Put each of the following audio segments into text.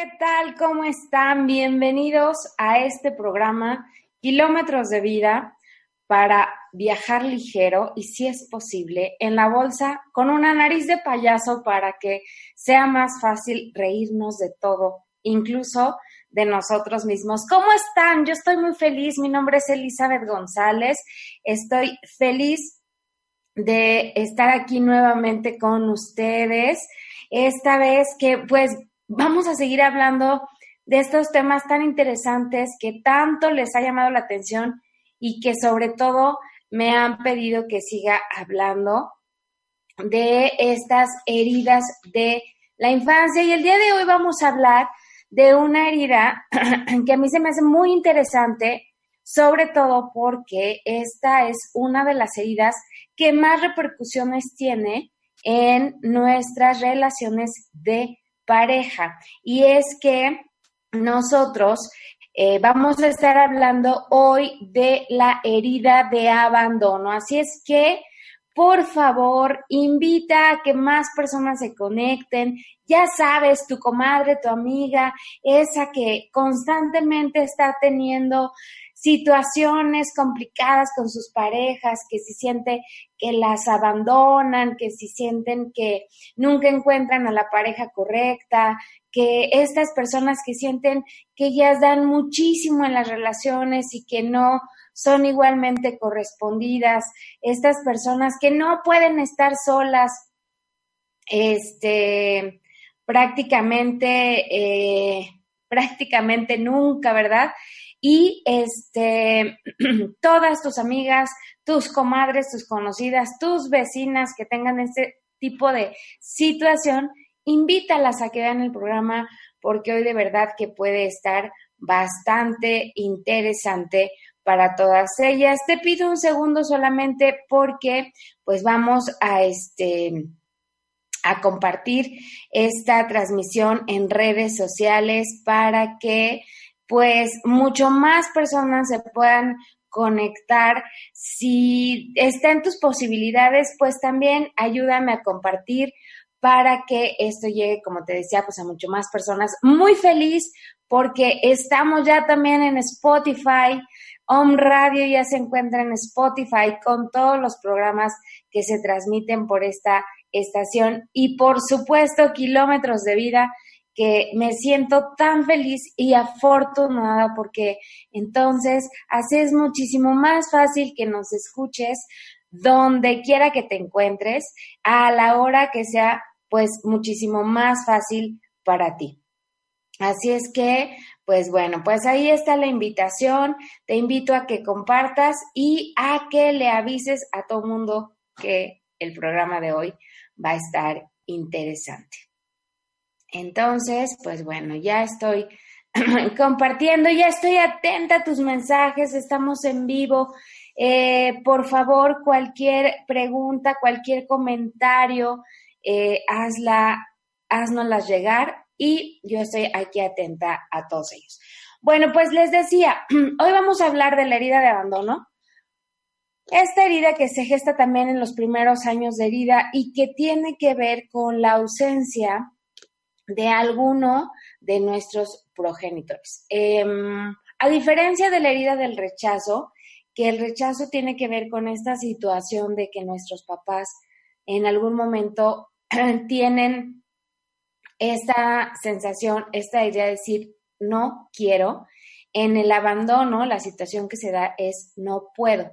¿Qué tal? ¿Cómo están? Bienvenidos a este programa Kilómetros de Vida para viajar ligero y si es posible en la bolsa con una nariz de payaso para que sea más fácil reírnos de todo, incluso de nosotros mismos. ¿Cómo están? Yo estoy muy feliz. Mi nombre es Elizabeth González. Estoy feliz de estar aquí nuevamente con ustedes. Esta vez que pues vamos a seguir hablando de estos temas tan interesantes que tanto les ha llamado la atención y que sobre todo me han pedido que siga hablando de estas heridas de la infancia. Y el día de hoy vamos a hablar de una herida que a mí se me hace muy interesante, sobre todo porque esta es una de las heridas que más repercusiones tiene en nuestras relaciones de pareja. Y es que nosotros eh, vamos a estar hablando hoy de la herida de abandono. Así es que, por favor, invita a que más personas se conecten. Ya sabes, tu comadre, tu amiga, esa que constantemente está teniendo situaciones complicadas con sus parejas, que si siente que las abandonan, que si sienten que nunca encuentran a la pareja correcta, que estas personas que sienten que ellas dan muchísimo en las relaciones y que no son igualmente correspondidas, estas personas que no pueden estar solas, este, prácticamente, eh, prácticamente nunca, ¿verdad? Y este, todas tus amigas, tus comadres, tus conocidas, tus vecinas que tengan este tipo de situación, invítalas a que vean el programa porque hoy de verdad que puede estar bastante interesante para todas ellas. Te pido un segundo solamente porque pues vamos a este a compartir esta transmisión en redes sociales para que pues mucho más personas se puedan conectar. Si está en tus posibilidades, pues también ayúdame a compartir para que esto llegue, como te decía, pues a mucho más personas. Muy feliz porque estamos ya también en Spotify. Home Radio ya se encuentra en Spotify con todos los programas que se transmiten por esta estación y por supuesto kilómetros de vida que me siento tan feliz y afortunada porque entonces así es muchísimo más fácil que nos escuches donde quiera que te encuentres a la hora que sea pues muchísimo más fácil para ti. Así es que, pues bueno, pues ahí está la invitación. Te invito a que compartas y a que le avises a todo mundo que el programa de hoy va a estar interesante. Entonces, pues bueno, ya estoy compartiendo, ya estoy atenta a tus mensajes, estamos en vivo. Eh, por favor, cualquier pregunta, cualquier comentario, eh, hazla, haznoslas llegar y yo estoy aquí atenta a todos ellos. Bueno, pues les decía, hoy vamos a hablar de la herida de abandono. Esta herida que se gesta también en los primeros años de vida y que tiene que ver con la ausencia de alguno de nuestros progenitores. Em, a diferencia de la herida del rechazo, que el rechazo tiene que ver con esta situación de que nuestros papás en algún momento tienen esta sensación, esta idea de decir no quiero. En el abandono, la situación que se da es no puedo.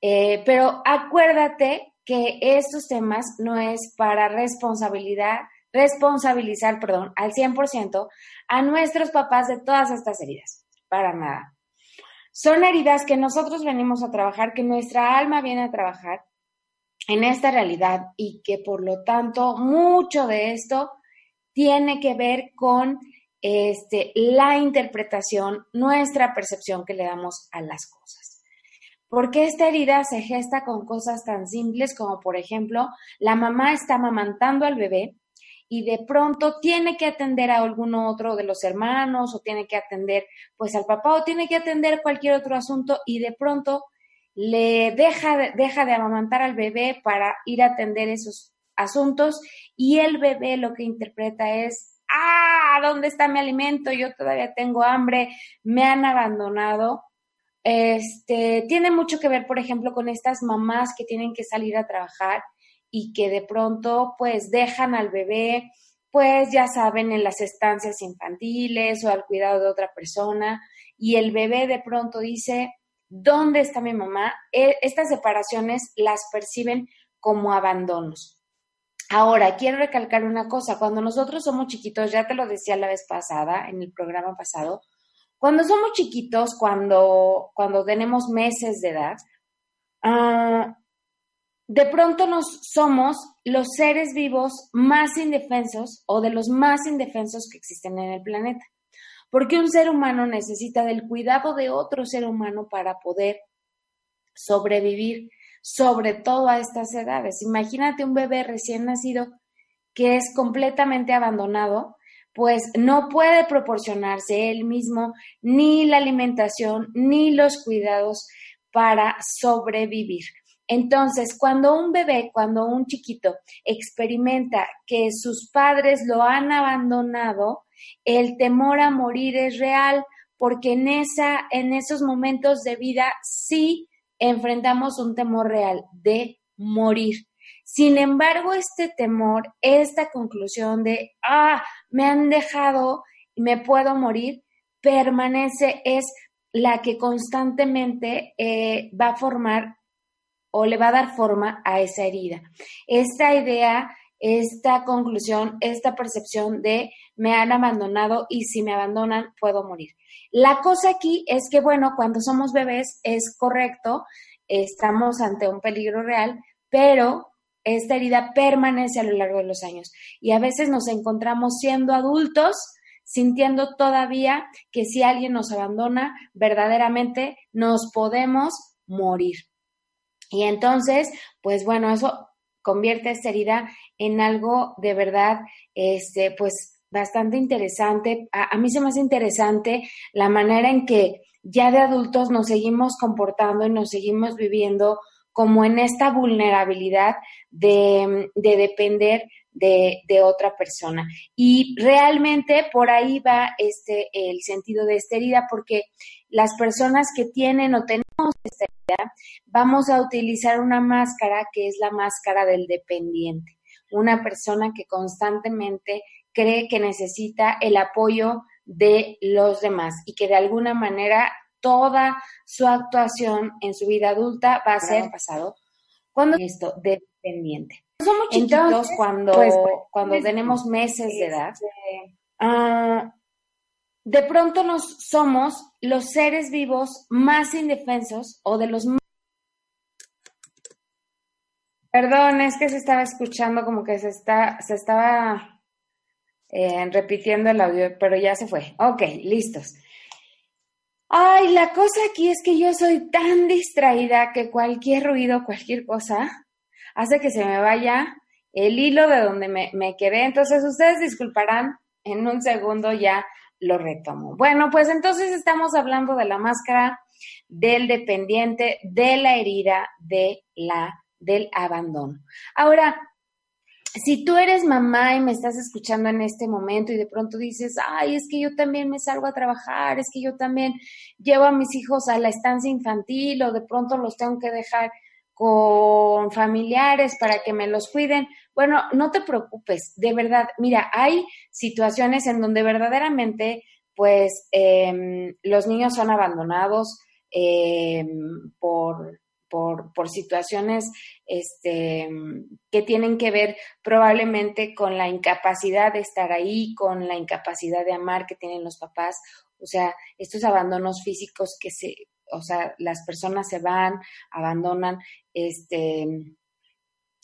Eh, pero acuérdate que estos temas no es para responsabilidad, responsabilizar, perdón, al 100% a nuestros papás de todas estas heridas. Para nada. Son heridas que nosotros venimos a trabajar, que nuestra alma viene a trabajar en esta realidad y que por lo tanto mucho de esto tiene que ver con este, la interpretación, nuestra percepción que le damos a las cosas. Porque esta herida se gesta con cosas tan simples como, por ejemplo, la mamá está amamantando al bebé y de pronto tiene que atender a alguno otro de los hermanos o tiene que atender pues al papá o tiene que atender cualquier otro asunto y de pronto le deja de, deja de amamantar al bebé para ir a atender esos asuntos y el bebé lo que interpreta es, ah, ¿dónde está mi alimento? Yo todavía tengo hambre, me han abandonado. Este, tiene mucho que ver, por ejemplo, con estas mamás que tienen que salir a trabajar y que de pronto pues dejan al bebé, pues ya saben, en las estancias infantiles o al cuidado de otra persona y el bebé de pronto dice, ¿dónde está mi mamá? E, estas separaciones las perciben como abandonos. Ahora, quiero recalcar una cosa, cuando nosotros somos chiquitos, ya te lo decía la vez pasada, en el programa pasado, cuando somos chiquitos, cuando, cuando tenemos meses de edad, uh, de pronto nos somos los seres vivos más indefensos o de los más indefensos que existen en el planeta. Porque un ser humano necesita del cuidado de otro ser humano para poder sobrevivir, sobre todo a estas edades. Imagínate un bebé recién nacido que es completamente abandonado, pues no puede proporcionarse él mismo ni la alimentación ni los cuidados para sobrevivir. Entonces, cuando un bebé, cuando un chiquito experimenta que sus padres lo han abandonado, el temor a morir es real, porque en, esa, en esos momentos de vida sí enfrentamos un temor real de morir. Sin embargo, este temor, esta conclusión de, ah, me han dejado y me puedo morir, permanece, es la que constantemente eh, va a formar o le va a dar forma a esa herida. Esta idea, esta conclusión, esta percepción de me han abandonado y si me abandonan puedo morir. La cosa aquí es que, bueno, cuando somos bebés es correcto, estamos ante un peligro real, pero esta herida permanece a lo largo de los años y a veces nos encontramos siendo adultos sintiendo todavía que si alguien nos abandona, verdaderamente nos podemos morir. Y entonces, pues bueno, eso convierte esta herida en algo de verdad, este, pues bastante interesante. A, mí se me hace interesante la manera en que ya de adultos nos seguimos comportando y nos seguimos viviendo como en esta vulnerabilidad de, de depender de, de, otra persona. Y realmente por ahí va este, el sentido de esta herida, porque las personas que tienen o tenemos esta herida, vamos a utilizar una máscara que es la máscara del dependiente, una persona que constantemente cree que necesita el apoyo de los demás y que de alguna manera toda su actuación en su vida adulta va a ser pasado cuando esto dependiente. Somos chiquitos cuando, pues, cuando pues, tenemos meses de edad. Uh, de pronto nos somos los seres vivos más indefensos o de los más... Perdón, es que se estaba escuchando como que se, está, se estaba eh, repitiendo el audio, pero ya se fue. Ok, listos. Ay, la cosa aquí es que yo soy tan distraída que cualquier ruido, cualquier cosa, hace que se me vaya el hilo de donde me, me quedé. Entonces, ustedes disculparán, en un segundo ya lo retomo. Bueno, pues entonces estamos hablando de la máscara del dependiente, de la herida, de la, del abandono. Ahora, si tú eres mamá y me estás escuchando en este momento y de pronto dices, ay, es que yo también me salgo a trabajar, es que yo también llevo a mis hijos a la estancia infantil o de pronto los tengo que dejar con familiares para que me los cuiden. Bueno, no te preocupes, de verdad, mira, hay situaciones en donde verdaderamente, pues, em, los niños son abandonados em, por, por, por situaciones este, que tienen que ver probablemente con la incapacidad de estar ahí, con la incapacidad de amar que tienen los papás, o sea, estos abandonos físicos que se, o sea, las personas se van, abandonan, este,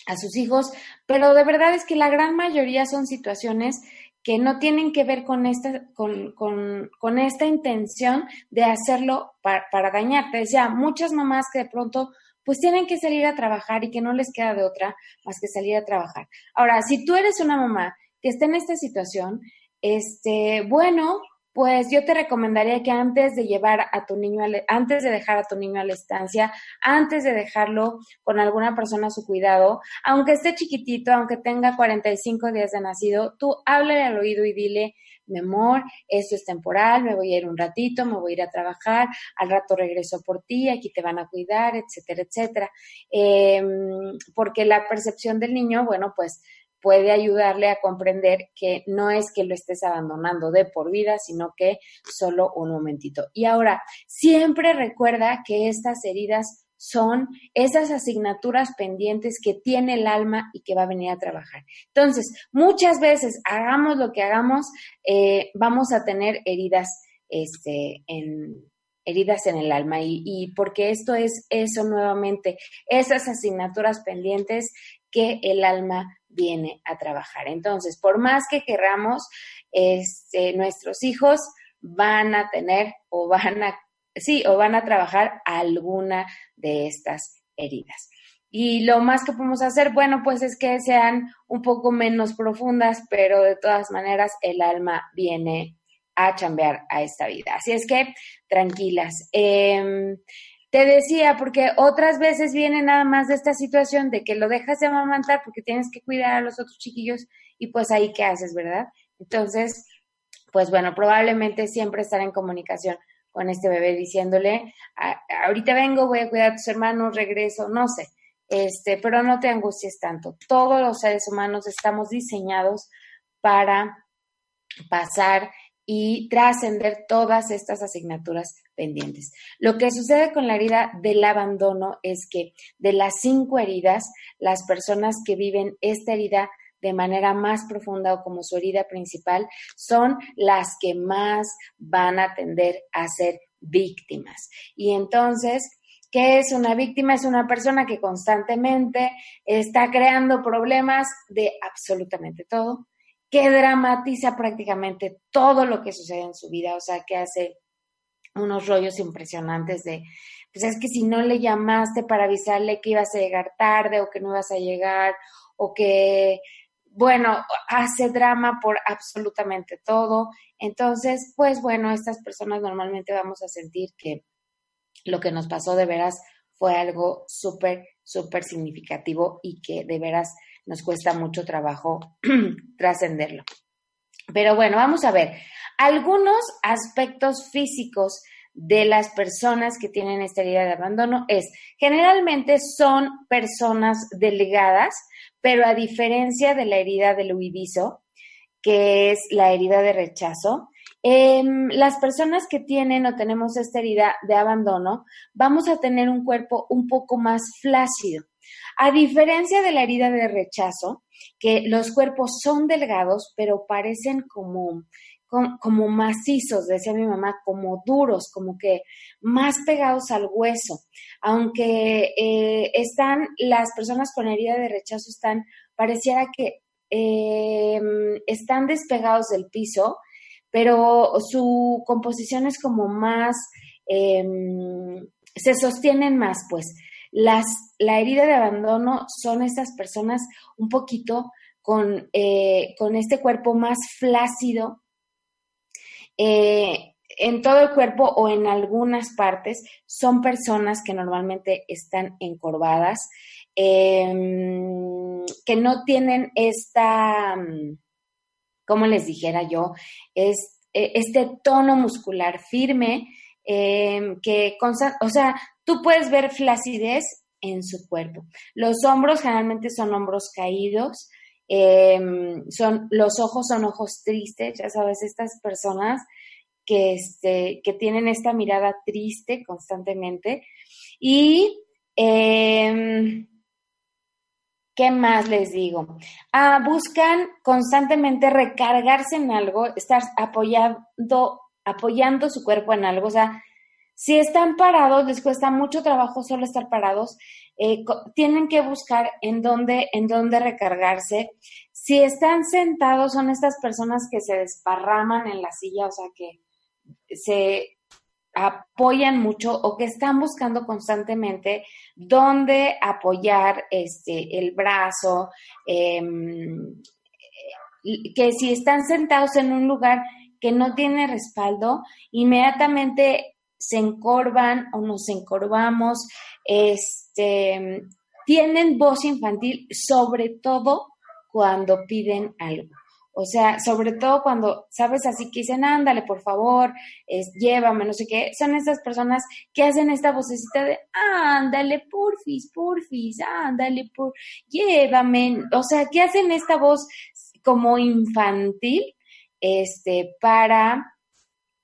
a sus hijos, pero de verdad es que la gran mayoría son situaciones que no tienen que ver con esta, con, con, con esta intención de hacerlo para, para dañarte. Decía, muchas mamás que de pronto pues tienen que salir a trabajar y que no les queda de otra más que salir a trabajar. Ahora, si tú eres una mamá que está en esta situación, este, bueno, pues yo te recomendaría que antes de llevar a tu niño, antes de dejar a tu niño a la estancia, antes de dejarlo con alguna persona a su cuidado, aunque esté chiquitito, aunque tenga 45 días de nacido, tú háblale al oído y dile, mi amor, esto es temporal, me voy a ir un ratito, me voy a ir a trabajar, al rato regreso por ti, aquí te van a cuidar, etcétera, etcétera. Em, porque la percepción del niño, bueno, pues puede ayudarle a comprender que no es que lo estés abandonando de por vida, sino que solo un momentito. Y ahora, siempre recuerda que estas heridas son esas asignaturas pendientes que tiene el alma y que va a venir a trabajar. Entonces, muchas veces, hagamos lo que hagamos, eh, vamos a tener heridas este, en, heridas en el alma y, y, porque esto es eso nuevamente, esas asignaturas pendientes que el alma viene a trabajar. Entonces, por más que querramos, este, nuestros hijos van a tener o van a, sí, o van a trabajar alguna de estas heridas. Y lo más que podemos hacer, bueno, pues es que sean un poco menos profundas, pero de todas maneras el alma viene a chambear a esta vida. Así es que tranquilas. Eh, te decía, porque otras veces viene nada más de esta situación de que lo dejas de amamantar porque tienes que cuidar a los otros chiquillos y pues ahí qué haces, ¿verdad? Entonces, pues bueno, probablemente siempre estar en comunicación con este bebé diciéndole, ahorita vengo, voy a cuidar a tus hermanos, regreso, no sé, este, pero no te angusties tanto. Todos los seres humanos estamos diseñados para pasar y trascender todas estas asignaturas pendientes. Lo que sucede con la herida del abandono es que de las cinco heridas, las personas que viven esta herida de manera más profunda o como su herida principal son las que más van a tender a ser víctimas. Y entonces, ¿qué es una víctima? Es una persona que constantemente está creando problemas de absolutamente todo, que dramatiza prácticamente todo lo que sucede en su vida, o sea, que hace unos rollos impresionantes de, pues es que si no le llamaste para avisarle que ibas a llegar tarde o que no ibas a llegar o que, bueno, hace drama por absolutamente todo. Entonces, pues bueno, estas personas normalmente vamos a sentir que lo que nos pasó de veras fue algo súper, súper significativo y que de veras nos cuesta mucho trabajo trascenderlo. Pero bueno, vamos a ver algunos aspectos físicos de las personas que tienen esta herida de abandono es, generalmente son personas delgadas, pero a diferencia de la herida del huidizo, que es la herida de rechazo, em, las personas que tienen o tenemos esta herida de abandono, vamos a tener un cuerpo un poco más flácido. A diferencia de la herida de rechazo, que los cuerpos son delgados, pero parecen como, como, macizos, decía mi mamá, como duros, como que más pegados al hueso. Aunque eh, están, las personas con herida de rechazo están, pareciera que em, están despegados del piso, pero su composición es como más, em, se sostienen más, pues. Las, la herida de abandono son estas personas un poquito con, eh, con este cuerpo más flácido, eh, en todo el cuerpo o en algunas partes, son personas que normalmente están encorvadas, em, que no tienen esta, como les dijera yo, es, e, este tono muscular firme, em, que, o sea, Tú puedes ver flacidez en su cuerpo. Los hombros generalmente son hombros caídos, em, son, los ojos son ojos tristes, ya sabes, estas personas que, este, tienen esta mirada triste constantemente. Y Em, ¿Qué más les digo? Ah, buscan constantemente recargarse en algo, estar apoyando su cuerpo en algo. O sea, si están parados, les cuesta mucho trabajo solo estar parados. Eh, tienen que buscar en dónde, en dónde recargarse. Si están sentados, son estas personas que se desparraman en la silla, o sea, que se apoyan mucho o que están buscando constantemente dónde apoyar este, el brazo, em, que si están sentados en un lugar que no tiene respaldo, inmediatamente se encorvan o nos encorvamos, este, tienen voz infantil, sobre todo cuando piden algo. O sea, sobre todo cuando, sabes, así que dicen, ándale, por favor, es, llévame, no sé qué, son estas personas que hacen esta vocecita de, ándale, porfis, porfis, ándale, por, llévame, o sea, que hacen esta voz como infantil, este, para,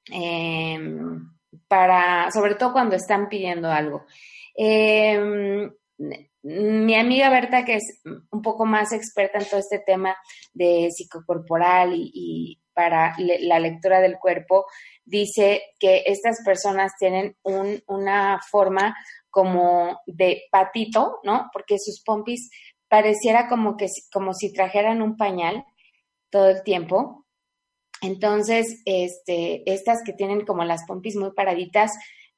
em, para, sobre todo cuando están pidiendo algo. Eh, mi amiga Berta, que es un poco más experta en todo este tema de psicocorporal y, para la lectura del cuerpo, dice que estas personas tienen una forma como de patito, ¿no? Porque sus pompis pareciera como que como si trajeran un pañal todo el tiempo. Entonces, este, estas que tienen como las pompis muy paraditas,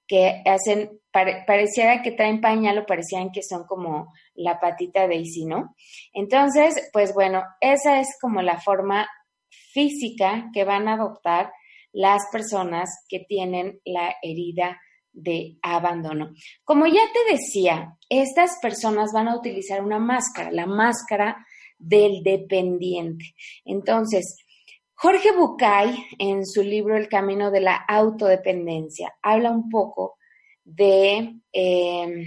que hacen, pareciera que traen pañal o parecían que son como la patita de Daisy, ¿no? Entonces, pues bueno, esa es como la forma física que van a adoptar las personas que tienen la herida de abandono. Como ya te decía, estas personas van a utilizar una máscara, la máscara del dependiente. Entonces, Jorge Bucay, en su libro El Camino de la Autodependencia, habla un poco de, em,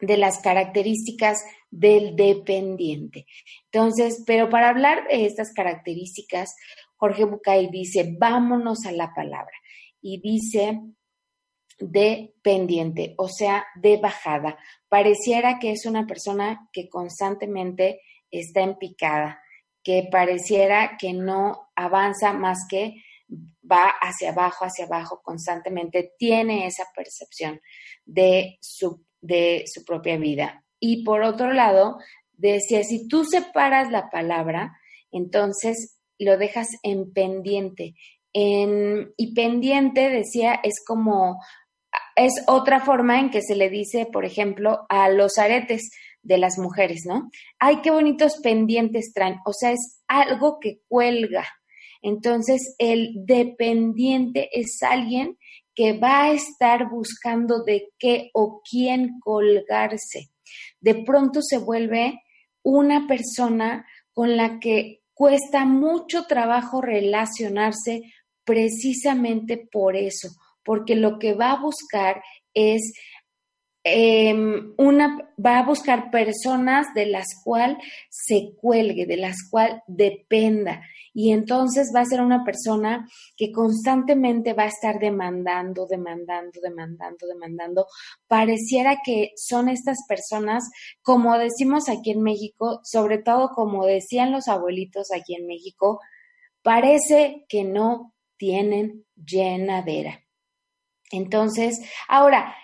de las características del dependiente. Entonces, pero para hablar de estas características, Jorge Bucay dice, vámonos a la palabra. Y dice dependiente, o sea, de bajada. Pareciera que es una persona que constantemente está en picada que pareciera que no avanza más que va hacia abajo, hacia abajo constantemente, tiene esa percepción de su, de su propia vida. Y por otro lado, decía, si tú separas la palabra, entonces lo dejas en pendiente. En, y pendiente, decía, es como, es otra forma en que se le dice, por ejemplo, a los aretes de las mujeres, ¿no? Ay, qué bonitos pendientes traen, o sea, es algo que cuelga. Entonces, el dependiente es alguien que va a estar buscando de qué o quién colgarse. De pronto se vuelve una persona con la que cuesta mucho trabajo relacionarse precisamente por eso, porque lo que va a buscar es Em, una va a buscar personas de las cuales se cuelgue, de las cuales dependa. Y entonces va a ser una persona que constantemente va a estar demandando, demandando, demandando, demandando. Pareciera que son estas personas, como decimos aquí en México, sobre todo como decían los abuelitos aquí en México, parece que no tienen llenadera. Entonces, ahora,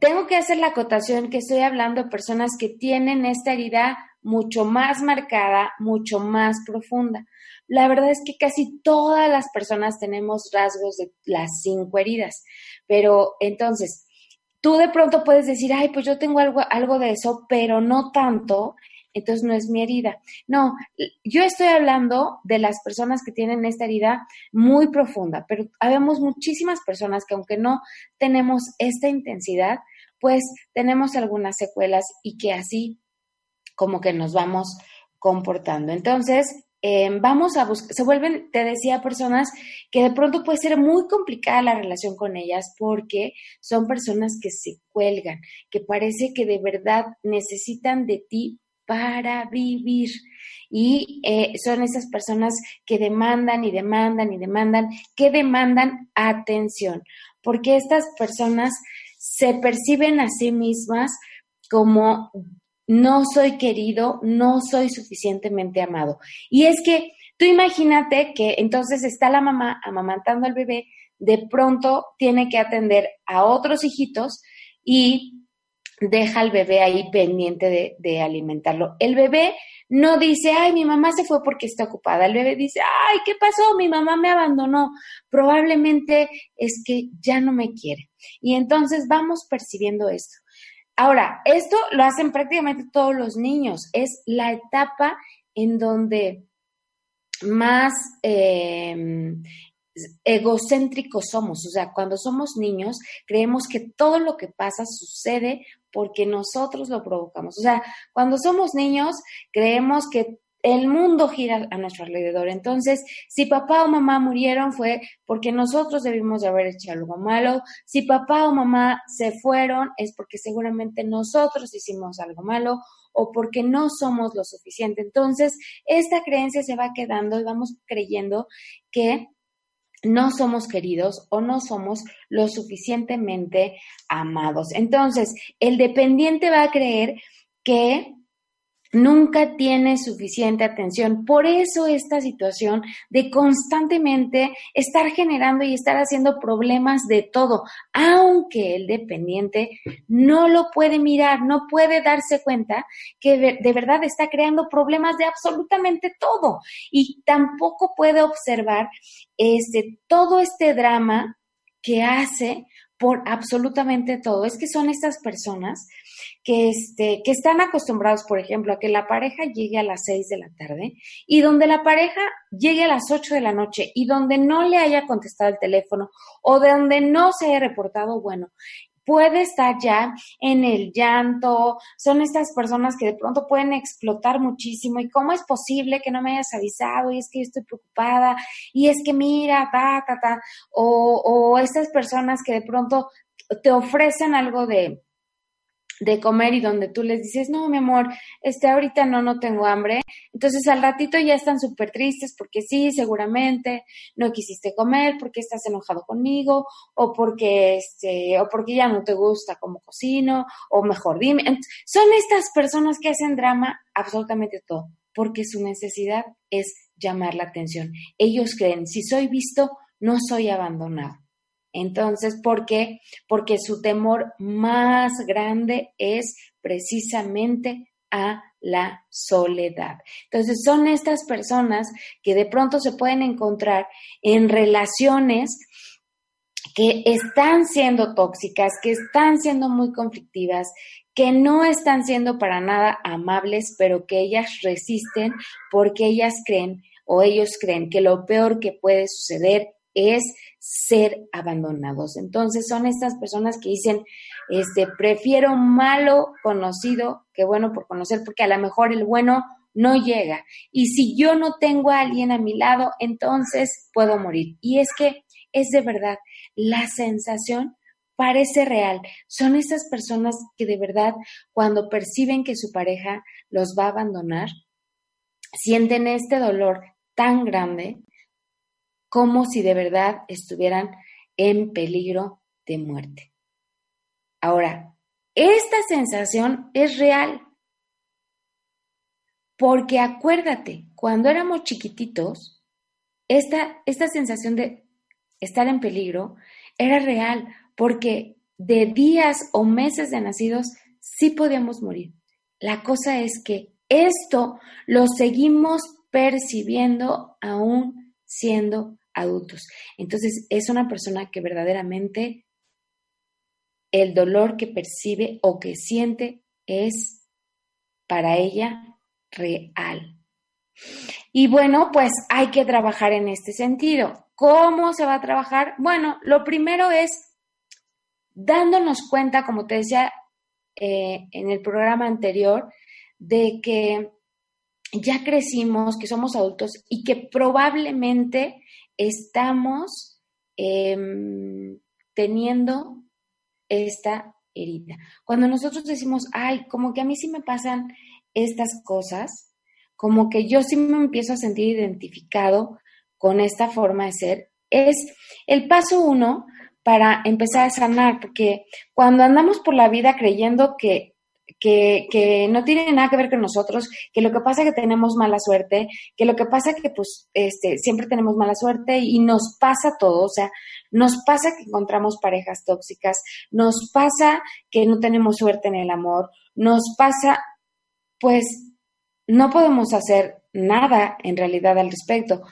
tengo que hacer la acotación que estoy hablando de personas que tienen esta herida mucho más marcada, mucho más profunda. La verdad es que casi todas las personas tenemos rasgos de las cinco heridas, pero entonces tú de pronto puedes decir, ay, pues yo tengo algo, algo de eso, pero no tanto, entonces no es mi herida. No, yo estoy hablando de las personas que tienen esta herida muy profunda, pero habemos muchísimas personas que aunque no tenemos esta intensidad, pues tenemos algunas secuelas y que así como que nos vamos comportando. Entonces, em, vamos a buscar, se vuelven, te decía, personas que de pronto puede ser muy complicada la relación con ellas porque son personas que se cuelgan, que parece que de verdad necesitan de ti para vivir. Y eh, son esas personas que demandan y demandan y demandan, que demandan atención, porque estas personas se perciben a sí mismas como no soy querido, no soy suficientemente amado. Y es que tú imagínate que entonces está la mamá amamantando al bebé, de pronto tiene que atender a otros hijitos y deja al bebé ahí pendiente de, alimentarlo. El bebé no dice, ay, mi mamá se fue porque está ocupada. El bebé dice, ay, ¿qué pasó? Mi mamá me abandonó. Probablemente es que ya no me quiere. Y entonces vamos percibiendo esto. Ahora, esto lo hacen prácticamente todos los niños. Es la etapa en donde más eh, egocéntricos somos. O sea, cuando somos niños, creemos que todo lo que pasa sucede porque nosotros lo provocamos. O sea, cuando somos niños, creemos que el mundo gira a nuestro alrededor. Entonces, si papá o mamá murieron fue porque nosotros debimos de haber hecho algo malo. Si papá o mamá se fueron es porque seguramente nosotros hicimos algo malo o porque no somos lo suficiente. Entonces, esta creencia se va quedando y vamos creyendo que no somos queridos o no somos lo suficientemente amados. Entonces, el dependiente va a creer que nunca tiene suficiente atención. Por eso esta situación de constantemente estar generando y estar haciendo problemas de todo, aunque el dependiente no lo puede mirar, no puede darse cuenta que de verdad está creando problemas de absolutamente todo y tampoco puede observar este todo este drama que hace por absolutamente todo. Es que son estas personas que, este, que están acostumbrados, por ejemplo, a que la pareja llegue a las 6 de la tarde y donde la pareja llegue a las 8 de la noche y donde no le haya contestado el teléfono o de donde no se haya reportado, bueno, puede estar ya en el llanto, son estas personas que de pronto pueden explotar muchísimo y cómo es posible que no me hayas avisado y es que yo estoy preocupada y es que mira, ta, ta, ta, o, o estas personas que de pronto te ofrecen algo de, de comer y donde tú les dices, no, mi amor, este, ahorita no, no tengo hambre. Entonces al ratito ya están súper tristes porque sí, seguramente no quisiste comer, porque estás enojado conmigo, o porque, este, o porque ya no te gusta como cocino, o mejor dime. Son estas personas que hacen drama absolutamente todo, porque su necesidad es llamar la atención. Ellos creen, si soy visto, no soy abandonado. Entonces, ¿por qué? Porque su temor más grande es precisamente a la soledad. Entonces, son estas personas que de pronto se pueden encontrar en relaciones que están siendo tóxicas, que están siendo muy conflictivas, que no están siendo para nada amables, pero que ellas resisten porque ellas creen o ellos creen que lo peor que puede suceder es ser abandonados. Entonces son estas personas que dicen, este, prefiero malo conocido que bueno por conocer, porque a lo mejor el bueno no llega. Y si yo no tengo a alguien a mi lado, entonces puedo morir. Y es que es de verdad, la sensación parece real. Son estas personas que de verdad, cuando perciben que su pareja los va a abandonar, sienten este dolor tan grande como si de verdad estuvieran en peligro de muerte. Ahora, esta sensación es real, porque acuérdate, cuando éramos chiquititos, esta, esta sensación de estar en peligro era real, porque de días o meses de nacidos sí podíamos morir. La cosa es que esto lo seguimos percibiendo aún siendo adultos. Entonces, es una persona que verdaderamente el dolor que percibe o que siente es para ella real. Y bueno, pues hay que trabajar en este sentido. ¿Cómo se va a trabajar? Bueno, lo primero es dándonos cuenta, como te decía eh, en el programa anterior, de que ya crecimos, que somos adultos y que probablemente estamos em, teniendo esta herida. Cuando nosotros decimos, ay, como que a mí sí me pasan estas cosas, como que yo sí me empiezo a sentir identificado con esta forma de ser, es el paso uno para empezar a sanar, porque cuando andamos por la vida creyendo que que, que, no tiene nada que ver con nosotros, que lo que pasa es que tenemos mala suerte, que lo que pasa es que pues este, siempre tenemos mala suerte y nos pasa todo, o sea, nos pasa que encontramos parejas tóxicas, nos pasa que no tenemos suerte en el amor, nos pasa, pues no podemos hacer nada en realidad al respecto.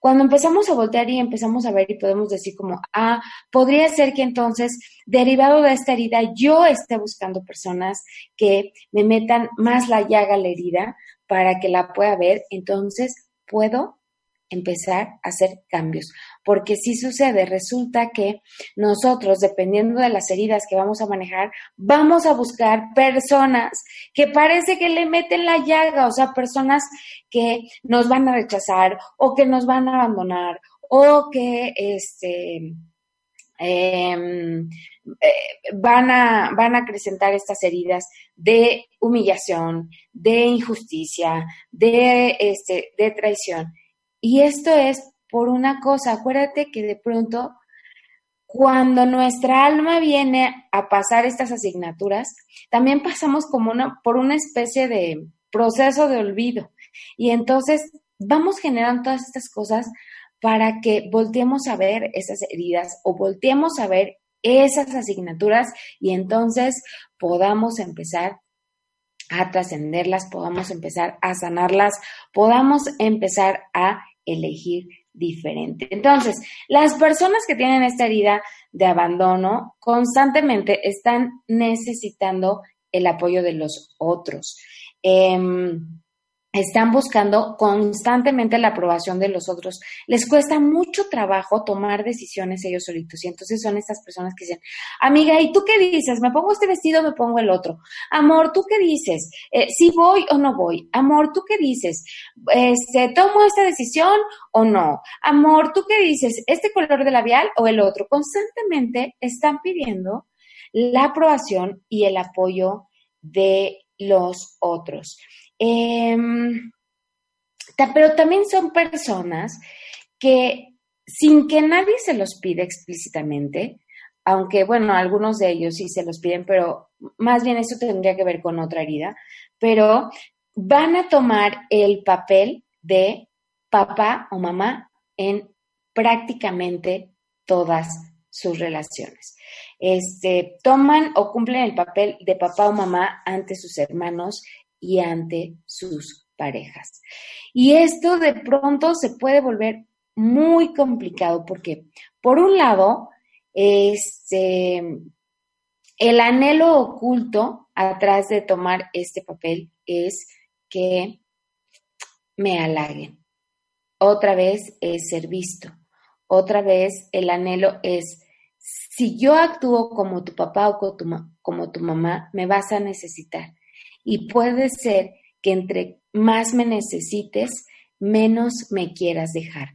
Cuando empezamos a voltear y empezamos a ver y podemos decir como, ah, podría ser que entonces, derivado de esta herida, yo esté buscando personas que me metan más la llaga a la herida para que la pueda ver, entonces puedo empezar a hacer cambios. Porque si sucede, resulta que nosotros, dependiendo de las heridas que vamos a manejar, vamos a buscar personas que parece que le meten la llaga, o sea, personas que nos van a rechazar o que nos van a abandonar o que este, em, eh, van, a, van a acrecentar estas heridas de humillación, de injusticia, de, este, de traición. Y esto es por una cosa, acuérdate que de pronto, cuando nuestra alma viene a pasar estas asignaturas, también pasamos como una, por una especie de proceso de olvido. Y entonces vamos generando todas estas cosas para que volteemos a ver esas heridas o volteemos a ver esas asignaturas y entonces podamos empezar a trascenderlas, podamos empezar a sanarlas, podamos empezar a elegir diferente. Entonces, las personas que tienen esta herida de abandono constantemente están necesitando el apoyo de los otros. Em, están buscando constantemente la aprobación de los otros. Les cuesta mucho trabajo tomar decisiones ellos solitos. Y entonces son estas personas que dicen, amiga, ¿y tú qué dices? ¿Me pongo este vestido o me pongo el otro? Amor, ¿tú qué dices? Eh, ¿Si voy o no voy? Amor, ¿tú qué dices? Este, ¿Tomo esta decisión o no? Amor, ¿tú qué dices? ¿Este color de labial o el otro? Constantemente están pidiendo la aprobación y el apoyo de los otros. Em, pero también son personas que sin que nadie se los pida explícitamente, aunque bueno, algunos de ellos sí se los piden, pero más bien eso tendría que ver con otra herida, pero van a tomar el papel de papá o mamá en prácticamente todas sus relaciones. Este, toman o cumplen el papel de papá o mamá ante sus hermanos y ante sus parejas. Y esto de pronto se puede volver muy complicado porque, por un lado, este, el anhelo oculto atrás de tomar este papel es que me halaguen. Otra vez es ser visto. Otra vez el anhelo es, si yo actúo como tu papá o como tu, como tu mamá, me vas a necesitar y puede ser que entre más me necesites, menos me quieras dejar.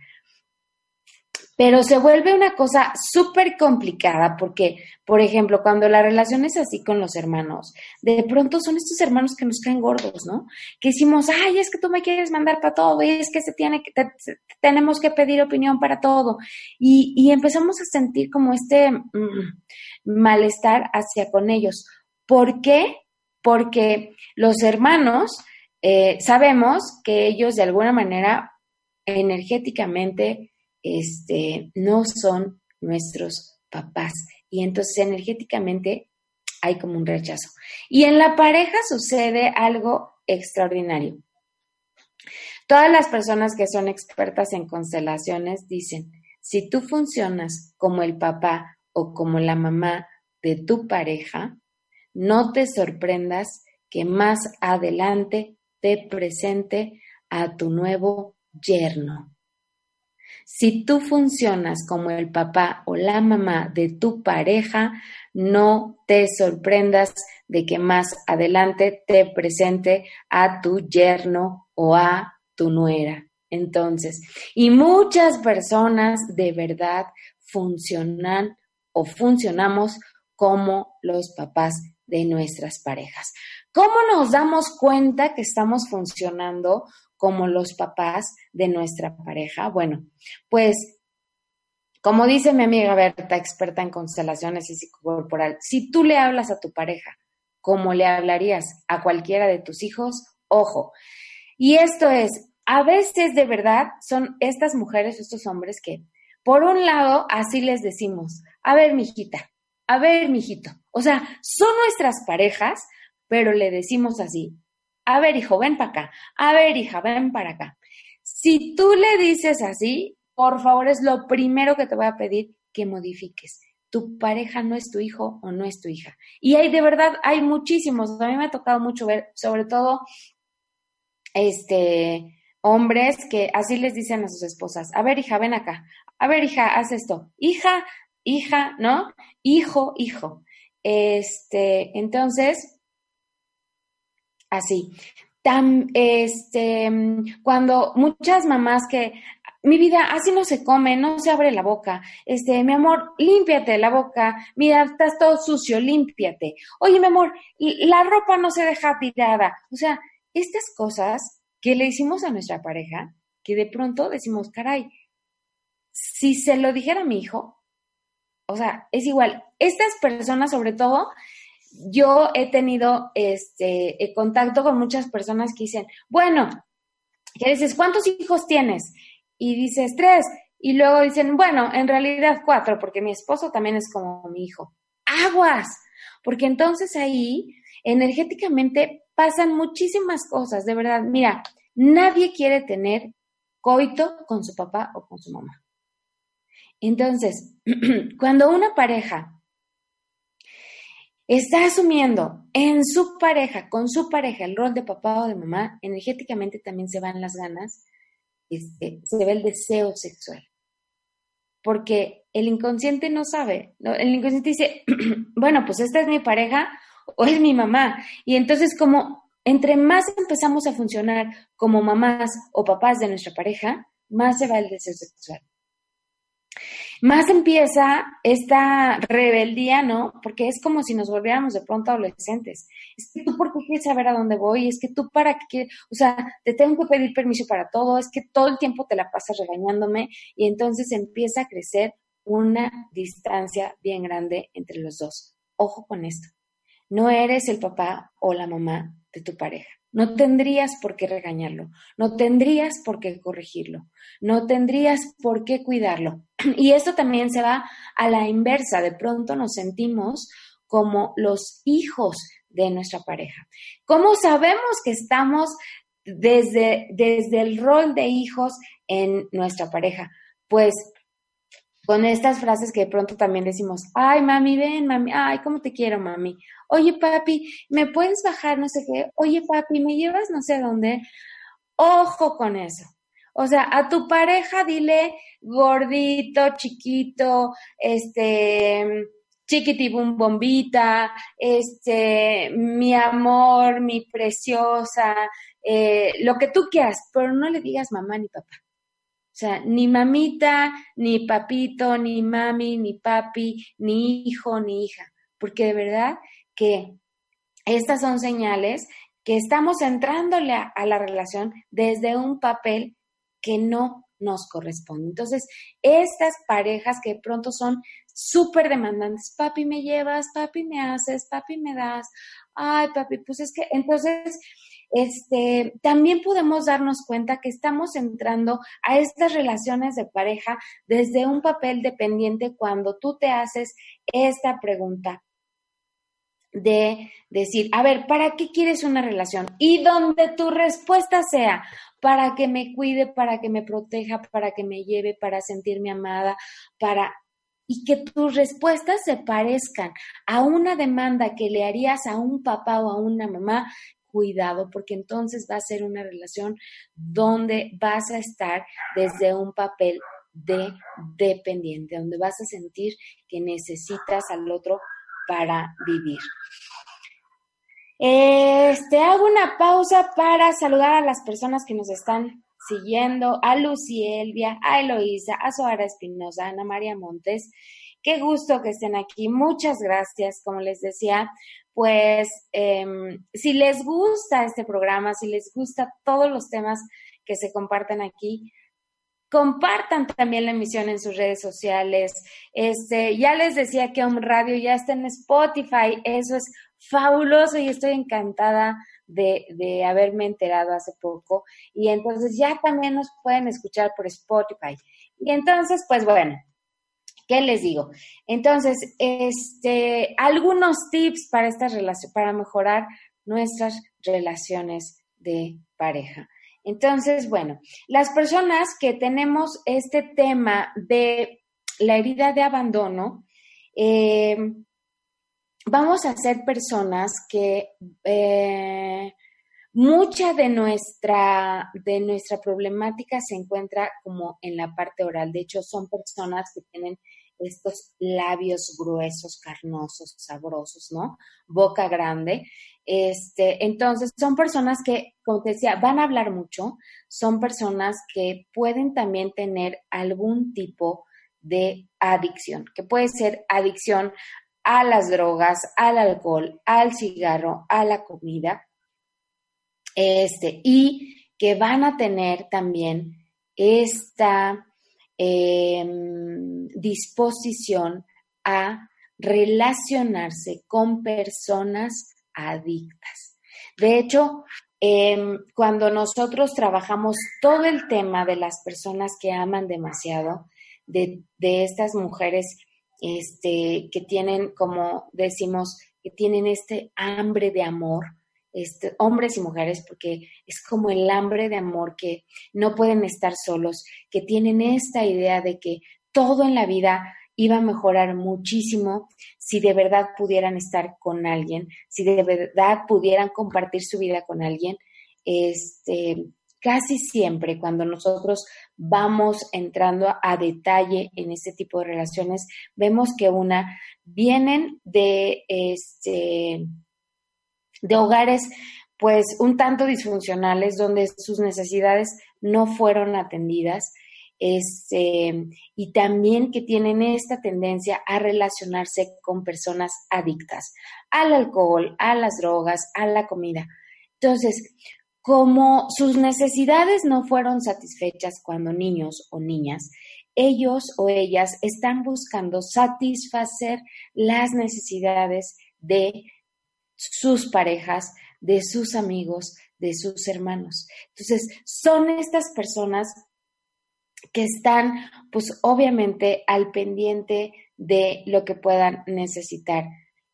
Pero se vuelve una cosa súper complicada porque, por ejemplo, cuando la relación es así con los hermanos, de pronto son estos hermanos que nos caen gordos, ¿no? Que decimos, ay, es que tú me quieres mandar para todo, y es que se tiene que, tenemos que pedir opinión para todo. Y, empezamos a sentir como este mm, malestar hacia con ellos. ¿Por qué? Porque los hermanos eh, sabemos que ellos de alguna manera energéticamente este, no son nuestros papás y entonces energéticamente hay como un rechazo. Y en la pareja sucede algo extraordinario. Todas las personas que son expertas en constelaciones dicen, si tú funcionas como el papá o como la mamá de tu pareja, no te sorprendas que más adelante te presente a tu nuevo yerno. Si tú funcionas como el papá o la mamá de tu pareja, no te sorprendas de que más adelante te presente a tu yerno o a tu nuera. Entonces, y muchas personas de verdad funcionan o funcionamos como los papás de nuestras parejas. ¿Cómo nos damos cuenta que estamos funcionando como los papás de nuestra pareja? Bueno, pues como dice mi amiga Berta, experta en constelaciones y psicocorporal, si tú le hablas a tu pareja como le hablarías a cualquiera de tus hijos, ojo. Y esto es, a veces de verdad son estas mujeres, estos hombres que, por un lado, así les decimos, a ver, mijita, a ver, mijito. O sea, son nuestras parejas, pero le decimos así, a ver, hijo, ven para acá, a ver, hija, ven para acá. Si tú le dices así, por favor, es lo primero que te voy a pedir que modifiques. Tu pareja no es tu hijo o no es tu hija. Y hay de verdad, hay muchísimos. A mí me ha tocado mucho ver, sobre todo, este, hombres que así les dicen a sus esposas, a ver, hija, ven acá. A ver, hija, haz esto. Hija, hija, ¿no? Hijo, hijo. Este, entonces, así. Tan, este, cuando muchas mamás que mi vida, así no se come, no se abre la boca. Este, mi amor, límpiate la boca. Mira, estás todo sucio, límpiate. Oye, mi amor, la ropa no se deja tirada. O sea, estas cosas que le hicimos a nuestra pareja, que de pronto decimos, caray, si se lo dijera mi hijo, o sea, es igual. Estas personas, sobre todo, yo he tenido este contacto con muchas personas que dicen, bueno, ¿qué dices? ¿Cuántos hijos tienes? y dices tres. Y luego dicen, bueno, en realidad cuatro, porque mi esposo también es como mi hijo. Aguas, porque entonces ahí energéticamente pasan muchísimas cosas, de verdad. Mira, nadie quiere tener coito con su papá o con su mamá. Entonces, cuando una pareja está asumiendo en su pareja, con su pareja, el rol de papá o de mamá, energéticamente también se van las ganas este, se ve el deseo sexual. Porque el inconsciente no sabe, el inconsciente dice, bueno, pues esta es mi pareja o es mi mamá. Y entonces como entre más empezamos a funcionar como mamás o papás de nuestra pareja, más se va el deseo sexual más empieza esta rebeldía, ¿no? Porque es como si nos volviéramos de pronto adolescentes. Es que tú, ¿por qué quieres saber a dónde voy? Es que tú, ¿para qué? O sea, te tengo que pedir permiso para todo. Es que todo el tiempo te la pasas regañándome. Y entonces empieza a crecer una distancia bien grande entre los dos. Ojo con esto. No eres el papá o la mamá de tu pareja. No tendrías por qué regañarlo, no tendrías por qué corregirlo, no tendrías por qué cuidarlo. Y esto también se va a la inversa. De pronto nos sentimos como los hijos de nuestra pareja. ¿Cómo sabemos que estamos desde, desde el rol de hijos en nuestra pareja? Pues con estas frases que de pronto también decimos, ay, mami, ven, mami, ay, cómo te quiero, mami. Oye, papi, ¿me puedes bajar no sé qué? Oye, papi, ¿me llevas no sé dónde? Ojo con eso. O sea, a tu pareja dile gordito, chiquito, este, chiquitibum bombita, este, mi amor, mi preciosa, eh, lo que tú quieras, pero no le digas mamá ni papá. O sea, ni mamita, ni papito, ni mami, ni papi, ni hijo, ni hija. Porque de verdad que estas son señales que estamos entrándole a, la relación desde un papel que no nos corresponde. Entonces, estas parejas que de pronto son súper demandantes, papi me llevas, papi me haces, papi me das, ay papi, pues es que entonces este, también podemos darnos cuenta que estamos entrando a estas relaciones de pareja desde un papel dependiente cuando tú te haces esta pregunta de decir, a ver, ¿para qué quieres una relación? Y donde tu respuesta sea, para que me cuide, para que me proteja, para que me lleve, para sentirme amada, para... Y que tus respuestas se parezcan a una demanda que le harías a un papá o a una mamá cuidado, porque entonces va a ser una relación donde vas a estar desde un papel de dependiente, donde vas a sentir que necesitas al otro para vivir. Este, hago una pausa para saludar a las personas que nos están siguiendo, a Lucy Elvia, a Eloísa, a Soara Espinosa, a Ana María Montes. Qué gusto que estén aquí. Muchas gracias. Como les decía, pues em, si les gusta este programa, si les gusta todos los temas que se comparten aquí, compartan también la emisión en sus redes sociales. Este, ya les decía que Home Radio ya está en Spotify, eso es fabuloso y estoy encantada de, de, haberme enterado hace poco. Y entonces ya también nos pueden escuchar por Spotify. Y entonces, pues bueno, ¿qué les digo? Entonces, este, algunos tips para estas para mejorar nuestras relaciones de pareja. Entonces, bueno, las personas que tenemos este tema de la herida de abandono, eh, vamos a ser personas que eh, mucha de nuestra, de nuestra problemática se encuentra como en la parte oral. De hecho, son personas que tienen estos labios gruesos, carnosos, sabrosos, ¿no? Boca grande. Este, entonces, son personas que, como te decía, van a hablar mucho, son personas que pueden también tener algún tipo de adicción, que puede ser adicción a las drogas, al alcohol, al cigarro, a la comida, este, y que van a tener también esta em, disposición a relacionarse con personas adictas. De hecho, em, cuando nosotros trabajamos todo el tema de las personas que aman demasiado, de, estas mujeres este, que tienen, como decimos, que tienen este hambre de amor, este, hombres y mujeres, porque es como el hambre de amor que no pueden estar solos, que tienen esta idea de que todo en la vida iba a mejorar muchísimo si de verdad pudieran estar con alguien, si de verdad pudieran compartir su vida con alguien. Este, casi siempre cuando nosotros vamos entrando a, detalle en este tipo de relaciones, vemos que una vienen de este de hogares pues un tanto disfuncionales donde sus necesidades no fueron atendidas este, y también que tienen esta tendencia a relacionarse con personas adictas al alcohol, a las drogas, a la comida. Entonces, como sus necesidades no fueron satisfechas cuando niños o niñas, ellos o ellas están buscando satisfacer las necesidades de sus parejas, de sus amigos, de sus hermanos. Entonces, son estas personas que están, pues obviamente, al pendiente de lo que puedan necesitar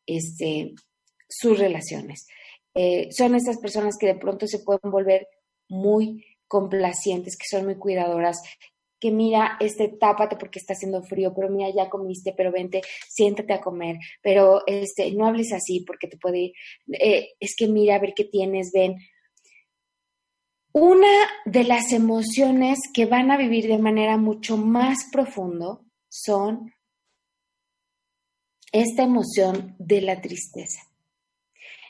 este, sus relaciones. Eh, son estas personas que de pronto se pueden volver muy complacientes, que son muy cuidadoras, que mira, este, tápate porque está haciendo frío, pero mira, ya comiste, pero vente, siéntate a comer, pero este, no hables así porque te puede eh, es que mira, a ver qué tienes, ven, una de las emociones que van a vivir de manera mucho más profundo son esta emoción de la tristeza.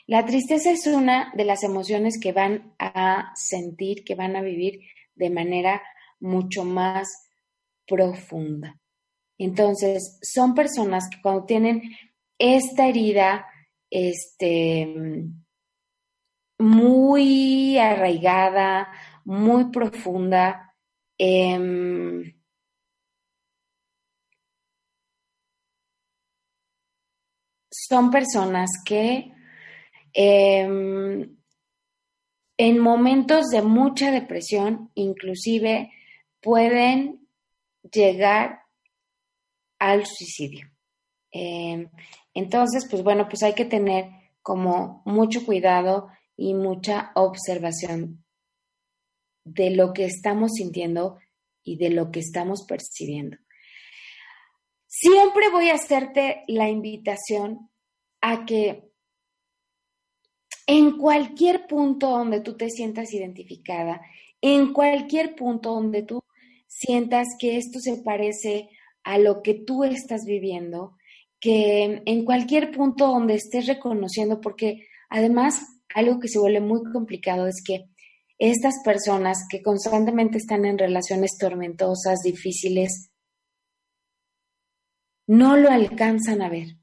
La tristeza es una de las emociones que van a sentir, que van a vivir de manera mucho más profunda. Entonces, son personas que cuando tienen esta herida, este, muy arraigada, muy profunda. Em, son personas que em, en momentos de mucha depresión inclusive pueden llegar al suicidio. Em, entonces, pues bueno, pues hay que tener como mucho cuidado y mucha observación de lo que estamos sintiendo y de lo que estamos percibiendo. Siempre voy a hacerte la invitación a que en cualquier punto donde tú te sientas identificada, en cualquier punto donde tú sientas que esto se parece a lo que tú estás viviendo, que en cualquier punto donde estés reconociendo, porque además algo que se vuelve muy complicado es que estas personas que constantemente están en relaciones tormentosas, difíciles, no lo alcanzan a ver,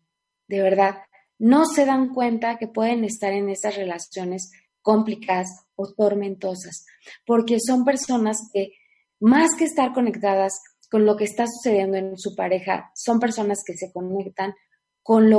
de verdad, no se dan cuenta que pueden estar en estas relaciones complicadas o tormentosas, porque son personas que más que estar conectadas con lo que está sucediendo en su pareja, son personas que se conectan con lo